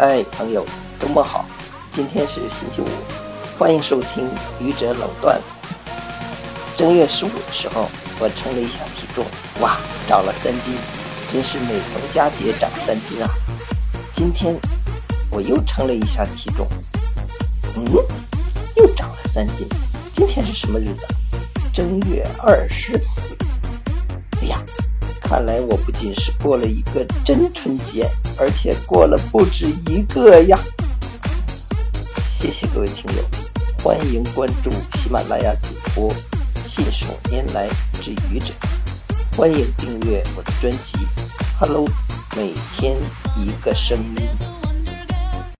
嗨，朋友，周末好！今天是星期五，欢迎收听愚者冷段子。正月十五的时候，我称了一下体重，哇，长了三斤，真是每逢佳节长三斤啊！今天我又称了一下体重，嗯，又长了三斤。今天是什么日子？正月二十四。看来我不仅是过了一个真春节，而且过了不止一个呀！谢谢各位听友，欢迎关注喜马拉雅主播信手拈来之愚者，欢迎订阅我的专辑《Hello》，每天一个声音。